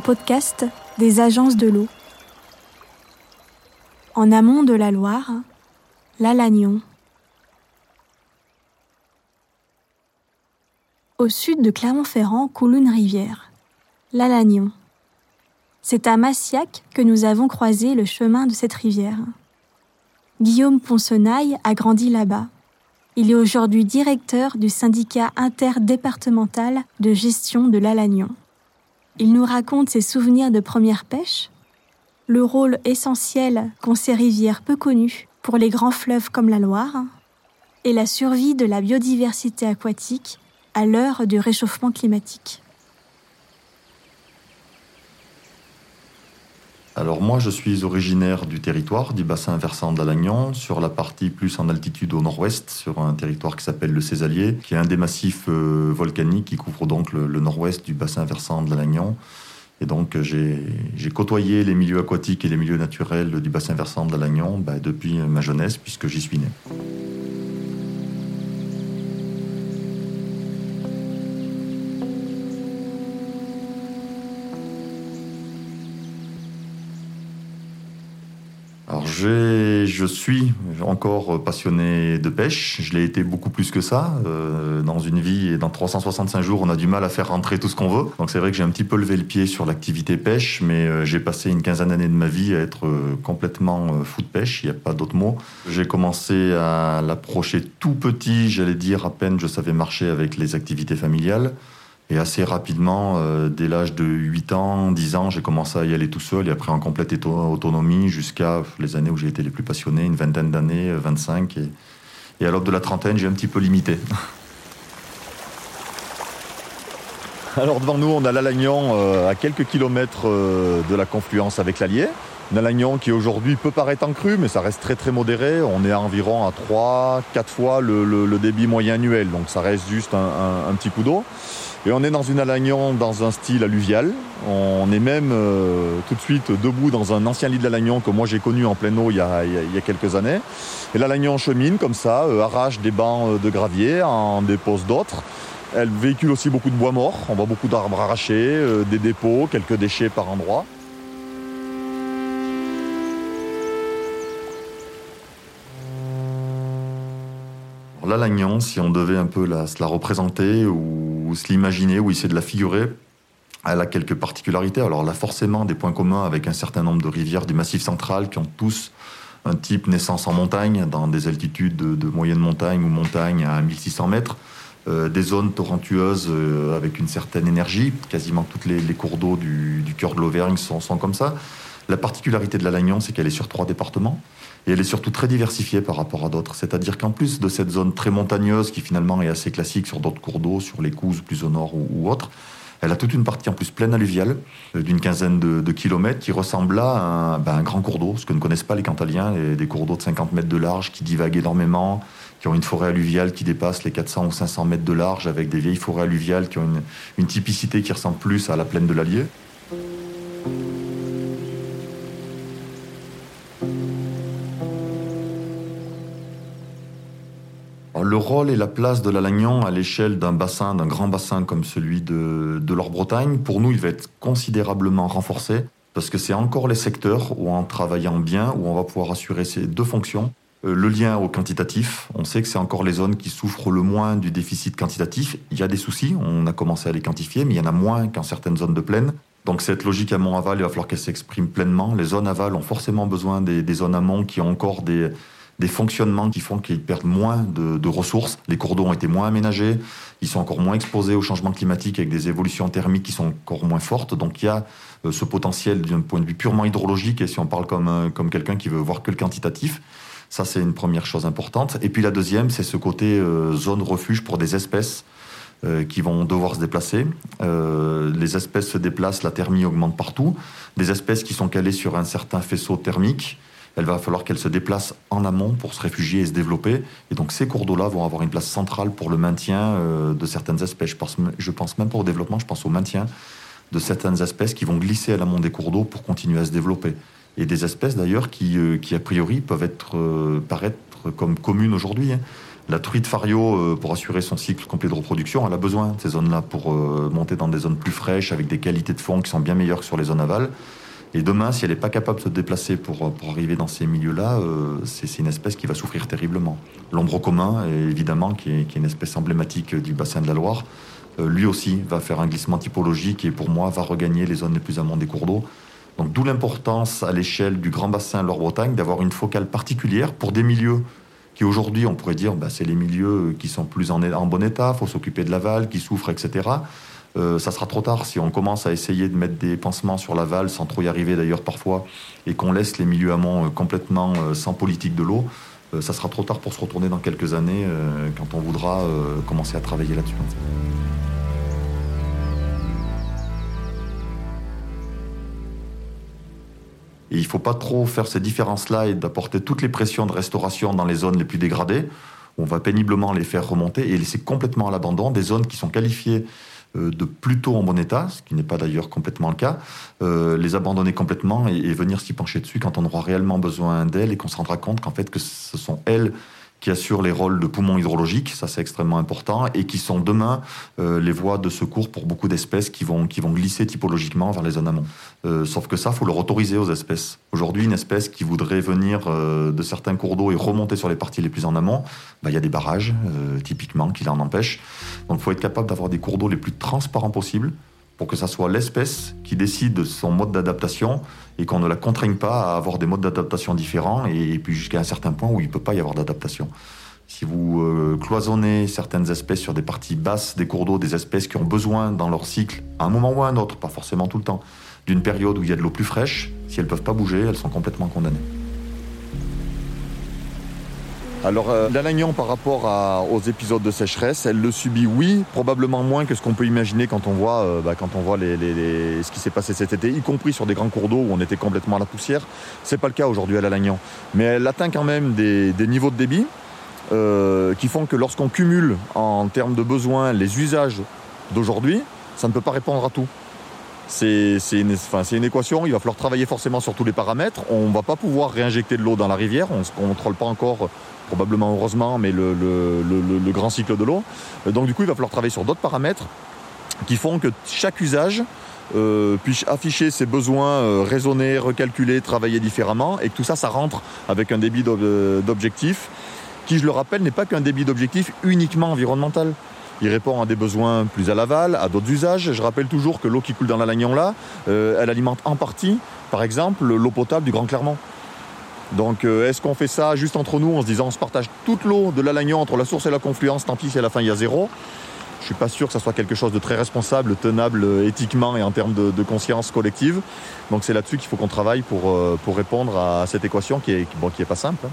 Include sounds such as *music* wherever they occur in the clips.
Podcast des agences de l'eau. En amont de la Loire, l'Alagnon. Au sud de Clermont-Ferrand coule une rivière, l'Alagnon. C'est à Massiac que nous avons croisé le chemin de cette rivière. Guillaume Poncenaille a grandi là-bas. Il est aujourd'hui directeur du syndicat interdépartemental de gestion de l'Alagnon. Il nous raconte ses souvenirs de première pêche, le rôle essentiel qu'ont ces rivières peu connues pour les grands fleuves comme la Loire, et la survie de la biodiversité aquatique à l'heure du réchauffement climatique. Alors moi, je suis originaire du territoire, du bassin versant d'Alagnon, sur la partie plus en altitude au nord-ouest, sur un territoire qui s'appelle le Césalier, qui est un des massifs euh, volcaniques qui couvre donc le, nord-ouest du bassin versant de l'Alagnon. Et donc j'ai côtoyé les milieux aquatiques et les milieux naturels du bassin versant de l'Alagnon bah, depuis ma jeunesse, puisque j'y suis né. Je suis encore passionné de pêche. Je l'ai été beaucoup plus que ça. Euh, dans une vie et dans 365 jours, on a du mal à faire rentrer tout ce qu'on veut. Donc c'est vrai que j'ai un petit peu levé le pied sur l'activité pêche, mais euh, j'ai passé une quinzaine d'années de ma vie à être euh, complètement fou de pêche. Il n'y a pas d'autre mot. J'ai commencé à l'approcher tout petit, j'allais dire à peine je savais marcher avec les activités familiales. Et assez rapidement, euh, dès l'âge de 8 ans, 10 ans, j'ai commencé à y aller tout seul et après en complète autonomie jusqu'à les années où j'ai été les plus passionné, une vingtaine d'années, 25. Euh, et, et à l'aube de la trentaine, j'ai un petit peu limité. *laughs* Alors devant nous, on a l'Alagnon euh, à quelques kilomètres de la confluence avec l'Allier. L'Alagnon qui aujourd'hui peut paraître en crue, mais ça reste très très modéré. On est à environ à 3, 4 fois le, débit moyen annuel, donc ça reste juste un petit coup d'eau. Et on est dans une Alagnon dans un style alluvial. On est même euh, tout de suite debout dans un ancien lit de l'Alagnon que moi j'ai connu en pleine eau il y a, quelques années. Et l'Alagnon chemine comme ça, euh, arrache des bancs euh, de gravier, en dépose d'autres. Elle véhicule aussi beaucoup de bois mort. On voit beaucoup d'arbres arrachés, des dépôts, quelques déchets par endroits. L'Alagnon, si on devait un peu la, se la représenter ou, se l'imaginer ou essayer de la figurer, elle a quelques particularités. Alors là, forcément, des points communs avec un certain nombre de rivières du Massif central qui ont tous un type naissance en montagne, dans des altitudes de, moyenne montagne ou montagne à 1600 mètres. Euh, des zones torrentueuses euh, avec une certaine énergie. Quasiment tous les, cours d'eau du, cœur de l'Auvergne sont, sont, comme ça. La particularité de l'Alagnon, c'est qu'elle est sur trois départements. Et elle est surtout très diversifiée par rapport à d'autres. C'est-à-dire qu'en plus de cette zone très montagneuse, qui finalement est assez classique sur d'autres cours d'eau, sur les Couzes plus au nord ou, autres, elle a toute une partie en plus pleine alluviale euh, d'une quinzaine de, kilomètres qui ressemble à ben, un, grand cours d'eau, ce que ne connaissent pas les Cantaliens, des cours d'eau de 50 mètres de large qui divaguent énormément, qui ont une forêt alluviale qui dépasse les 400 ou 500 mètres de large, avec des vieilles forêts alluviales qui ont une, une typicité qui ressemble plus à la plaine de l'Allier. Rôle et la place de l'Alagnon à l'échelle d'un bassin, d'un grand bassin comme celui de, de l'Or-Bretagne, pour nous, il va être considérablement renforcé parce que c'est encore les secteurs où, en travaillant bien, où on va pouvoir assurer ces deux fonctions. Euh, le lien au quantitatif, on sait que c'est encore les zones qui souffrent le moins du déficit quantitatif. Il y a des soucis, on a commencé à les quantifier, mais il y en a moins qu'en certaines zones de plaine. Donc cette logique amont-aval, il va falloir qu'elle s'exprime pleinement. Les zones aval ont forcément besoin des, des zones amont qui ont encore des, des fonctionnements qui font qu'ils perdent moins de, ressources. Les cours d'eau ont été moins aménagés, ils sont encore moins exposés au changement climatique avec des évolutions thermiques qui sont encore moins fortes. Donc il y a euh, ce potentiel d'un point de vue purement hydrologique, et si on parle comme, euh, comme quelqu'un qui veut voir que le quantitatif, ça c'est une première chose importante. Et puis la deuxième, c'est ce côté euh, zone refuge pour des espèces qui vont devoir se déplacer. les espèces se déplacent, la thermie augmente partout. Des espèces qui sont calées sur un certain faisceau thermique, elle va falloir qu'elle se déplace en amont pour se réfugier et se développer. Et donc ces cours d'eau-là vont avoir une place centrale pour le maintien euh, de certaines espèces. Je pense, pense même pas au développement, je pense au maintien de certaines espèces qui vont glisser à l'amont des cours d'eau pour continuer à se développer. Et des espèces d'ailleurs qui, euh, qui, a priori peuvent être, euh, paraître comme communes aujourd'hui. Hein. La truite fario, pour assurer son cycle complet de reproduction, elle a besoin de ces zones-là pour monter dans des zones plus fraîches, avec des qualités de fond qui sont bien meilleures que sur les zones aval. Et demain, si elle n'est pas capable de se déplacer pour, pour arriver dans ces milieux-là, euh, c'est une espèce qui va souffrir terriblement. L'ombre commun, évidemment, qui est, une espèce emblématique du bassin de la Loire, lui aussi va faire un glissement typologique et pour moi va regagner les zones les plus amont des cours d'eau. Donc d'où l'importance à l'échelle du Grand Bassin Loire-Bretagne d'avoir une focale particulière pour des milieux qui aujourd'hui, on pourrait dire, bah, c'est les milieux qui sont plus en, bon état, faut s'occuper de l'aval, qui souffrent, etc. Euh, ça sera trop tard si on commence à essayer de mettre des pansements sur l'aval, sans trop y arriver d'ailleurs parfois, et qu'on laisse les milieux amont euh, complètement euh, sans politique de l'eau. Ça sera trop tard pour se retourner dans quelques années quand on voudra commencer à travailler là-dessus. Et il ne faut pas trop faire ces différences-là et d'apporter toutes les pressions de restauration dans les zones les plus dégradées. On va péniblement les faire remonter et laisser complètement à l'abandon des zones qui sont qualifiées de plutôt en bon état, ce qui n'est pas d'ailleurs complètement le cas, euh, les abandonner complètement et, et venir s'y pencher dessus quand on aura réellement besoin d'elles et qu'on se rendra compte qu'en fait que ce sont elles qui assurent les rôles de poumons hydrologiques, ça c'est extrêmement important, et qui sont demain euh, les voies de secours pour beaucoup d'espèces qui vont, qui vont glisser typologiquement vers les zones amont. Euh, sauf que ça, faut le autoriser aux espèces. Aujourd'hui, une espèce qui voudrait venir euh, de certains cours d'eau et remonter sur les parties les plus en amont, bah, il y a des barrages, euh, typiquement, qui l'en empêchent. Donc il faut être capable d'avoir des cours d'eau les plus transparents possibles, pour que ça soit l'espèce qui décide de son mode d'adaptation et qu'on ne la contraigne pas à avoir des modes d'adaptation différents et, puis jusqu'à un certain point où il ne peut pas y avoir d'adaptation. Si vous euh, cloisonnez certaines espèces sur des parties basses des cours d'eau, des espèces qui ont besoin dans leur cycle, à un moment ou à un autre, pas forcément tout le temps, d'une période où il y a de l'eau plus fraîche, si elles ne peuvent pas bouger, elles sont complètement condamnées. Alors, euh, la Lannion, par rapport aux épisodes de sécheresse, elle le subit, oui, probablement moins que ce qu'on peut imaginer quand on voit, euh, bah, quand on voit ce qui s'est passé cet été, y compris sur des grands cours d'eau où on était complètement à la poussière. C'est pas le cas aujourd'hui à la Lannion. Mais elle atteint quand même des, des niveaux de débit euh, qui font que lorsqu'on cumule en termes de besoins les usages d'aujourd'hui, ça ne peut pas répondre à tout. C'est une, équation, il va falloir travailler forcément sur tous les paramètres. On ne va pas pouvoir réinjecter de l'eau dans la rivière, on ne contrôle pas encore probablement heureusement, mais le, grand cycle de l'eau. Donc du coup, il va falloir travailler sur d'autres paramètres qui font que chaque usage euh, puisse afficher ses besoins, euh, raisonner, recalculer, travailler différemment, et que tout ça, ça rentre avec un débit d'objectif, qui, je le rappelle, n'est pas qu'un débit d'objectif uniquement environnemental. Il répond à des besoins plus à l'aval, à d'autres usages. Je rappelle toujours que l'eau qui coule dans la Lagnon là, euh, elle alimente en partie, par exemple, l'eau potable du Grand Clermont. Donc euh, est-ce qu'on fait ça juste entre nous en se disant on se partage toute l'eau de la Lagnon entre la source et la confluence, tant pis si à la fin il y a zéro? Je suis pas sûr que ça soit quelque chose de très responsable, tenable euh, éthiquement et en termes de, conscience collective. Donc c'est là-dessus qu'il faut qu'on travaille pour, répondre à cette équation qui est, bon, pas simple.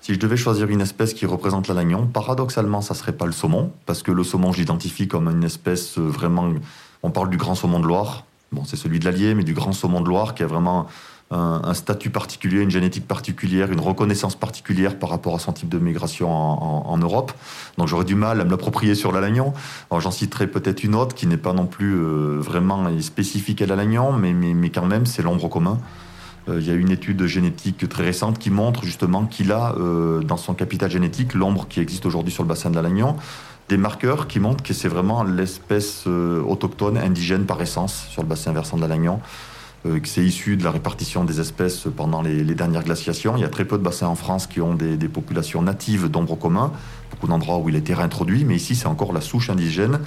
Si je devais choisir une espèce qui représente la Lagnon, paradoxalement, ça serait pas le saumon, parce que le saumon, je l'identifie comme une espèce vraiment on parle du grand saumon de Loire. Bon, c'est celui de l'Allier, mais du grand saumon de Loire qui a vraiment un, statut particulier, une génétique particulière, une reconnaissance particulière par rapport à son type de migration en, Europe. Donc j'aurais du mal à me l'approprier sur la Lagnon. Alors j'en citerai peut-être une autre qui n'est pas non plus euh, vraiment spécifique à la Lagnon, mais, mais, mais quand même c'est l'ombre commun. Euh, il y a une étude génétique très récente qui montre justement qu'il a euh, dans son capital génétique l'ombre qui existe aujourd'hui sur le bassin de la des marqueurs qui montrent que c'est vraiment l'espèce euh, autochtone, indigène par essence sur le bassin versant de la que c'est issu de la répartition des espèces pendant les, dernières glaciations. Il y a très peu de bassins en France qui ont des, populations natives d'ombre commun, beaucoup d'endroits où il été réintroduit, mais ici c'est encore la souche indigène.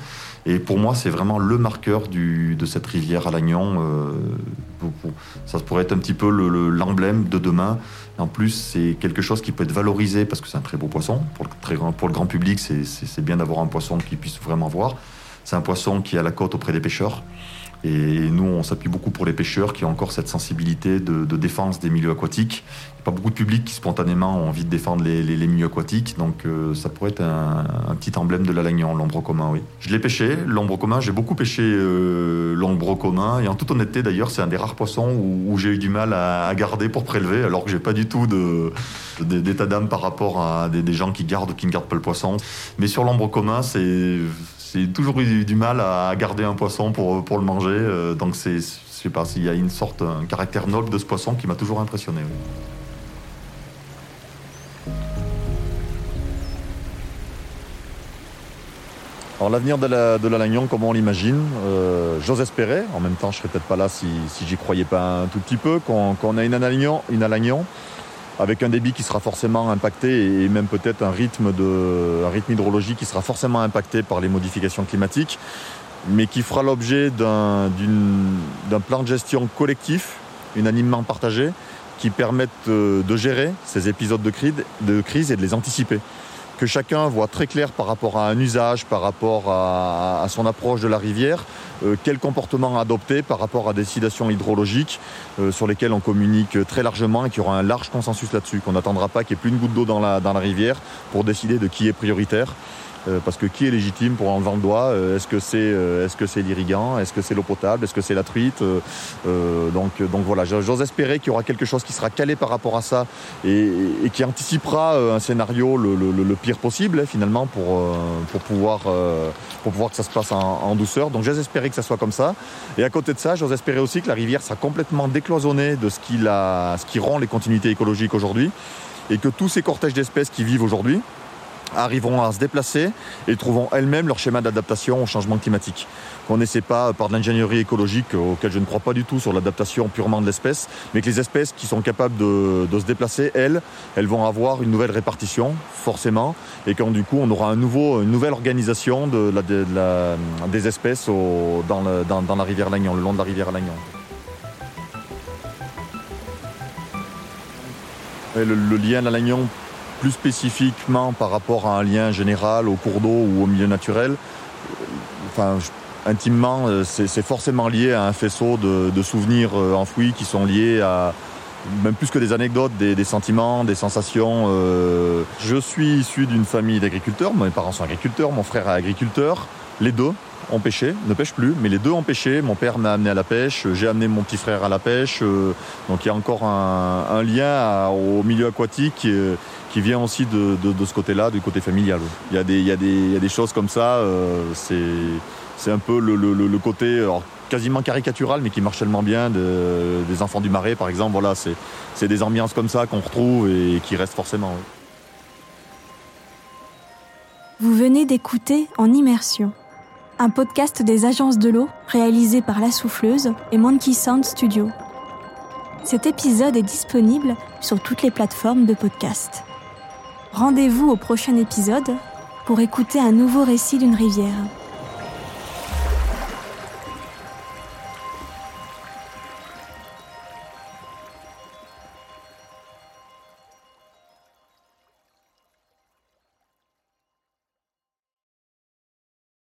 Et pour moi, c'est vraiment le marqueur du, de cette rivière à Lagnon. Euh, ça pourrait être un petit peu l'emblème le, de demain. En plus, c'est quelque chose qui peut être valorisé parce que c'est un très beau poisson. Pour le, très grand, pour le grand public, c'est bien d'avoir un poisson qui puisse vraiment voir. C'est un poisson qui est à la côte auprès des pêcheurs. Et nous, on s'appuie beaucoup pour les pêcheurs qui ont encore cette sensibilité de, défense des milieux aquatiques. Il n'y a pas beaucoup de public qui spontanément ont envie de défendre les, milieux aquatiques, donc euh, ça pourrait être un, petit emblème de la Lagnon, l'ombre commun, oui. Je l'ai pêché, l'ombre commun, j'ai beaucoup pêché euh, l'ombre commun, et en toute honnêteté d'ailleurs, c'est un des rares poissons où, j'ai eu du mal à, à, garder pour prélever, alors que j'ai pas du tout d'état d'âme par rapport à des, des gens qui gardent ou qui ne gardent pas le poisson. Mais sur l'ombre commun, c'est j'ai toujours eu du mal à garder un poisson pour, pour le manger. donc c'est, je sais pas, s'il y a une sorte, un caractère noble de ce poisson qui m'a toujours impressionné. Alors l'avenir de la, de la Lagnon, comment on l'imagine euh, J'ose espérer, en même temps je serais peut-être pas là si, si j'y croyais pas un tout petit peu, qu'on a une Alagnon, une Alagnon avec un débit qui sera forcément impacté et même peut-être un rythme, de, un rythme hydrologique qui sera forcément impacté par les modifications climatiques, mais qui fera l'objet d'un plan de gestion collectif, unanimement partagé, qui permette euh, de gérer ces épisodes de crise et de les anticiper que chacun voit très clair par rapport à un usage, par rapport à, son approche de la rivière, euh, quel comportement adopter par rapport à des décidations hydrologiques euh, sur lesquelles on communique très largement et qu'il y aura un large consensus là-dessus, qu'on n'attendra pas qu'il n'y ait plus une goutte d'eau dans dans la rivière pour décider de qui est prioritaire. Euh, parce que qui est légitime pour enlever le doigt euh, Est-ce que c'est euh, est-ce que c'est l'irrigant Est-ce que c'est l'eau potable Est-ce que c'est la truite Donc donc voilà, j'ose espérer qu'il y aura quelque chose qui sera calé par rapport à ça et, qui anticipera un scénario le, pire possible hein, finalement pour pour pouvoir pour pouvoir que ça se passe en, douceur. Donc j'ose espérer que ça soit comme ça. Et à côté de ça, j'ose espérer aussi que la rivière sera complètement décloisonnée de ce qui la, ce qui rend les continuités écologiques aujourd'hui et que tous ces cortèges d'espèces qui vivent aujourd'hui arriveront à se déplacer et trouveront elles-mêmes leur schéma d'adaptation au changement climatique. Qu'on n'essaie pas par de l'ingénierie écologique, auquel je ne crois pas du tout sur l'adaptation purement de l'espèce, mais que les espèces qui sont capables de, se déplacer, elles, elles vont avoir une nouvelle répartition, forcément, et quand du coup on aura un nouveau, une nouvelle organisation des espèces dans, la rivière Lagnon, le long de la rivière Lagnon. le, lien à la Lagnon plus spécifiquement par rapport à un lien général au cours d'eau ou au milieu naturel, enfin, intimement, euh, c'est forcément lié à un faisceau de, souvenirs euh, enfouis qui sont liés à, même plus que des anecdotes, des, sentiments, des sensations. Euh. Je suis issu d'une famille d'agriculteurs, mes parents sont agriculteurs, mon frère est agriculteur, les deux ont pêché, ne pêchent plus, mais les deux ont pêché. Mon père m'a amené à la pêche, j'ai amené mon petit frère à la pêche. donc il y a encore un, lien au milieu aquatique qui vient aussi de, ce côté-là, du côté familial. Il y, a des, il, y des, choses comme ça, euh, c'est un peu le, côté quasiment caricatural, mais qui marche tellement bien, des enfants du marais par exemple. Voilà, c'est des ambiances comme ça qu'on retrouve et qui restent forcément. Vous venez d'écouter En Immersion, un podcast des agences de l'eau réalisé par La Souffleuse et Monkey Sound Studio. Cet épisode est disponible sur toutes les plateformes de podcast. Rendez-vous au prochain épisode pour écouter un nouveau récit d'une rivière.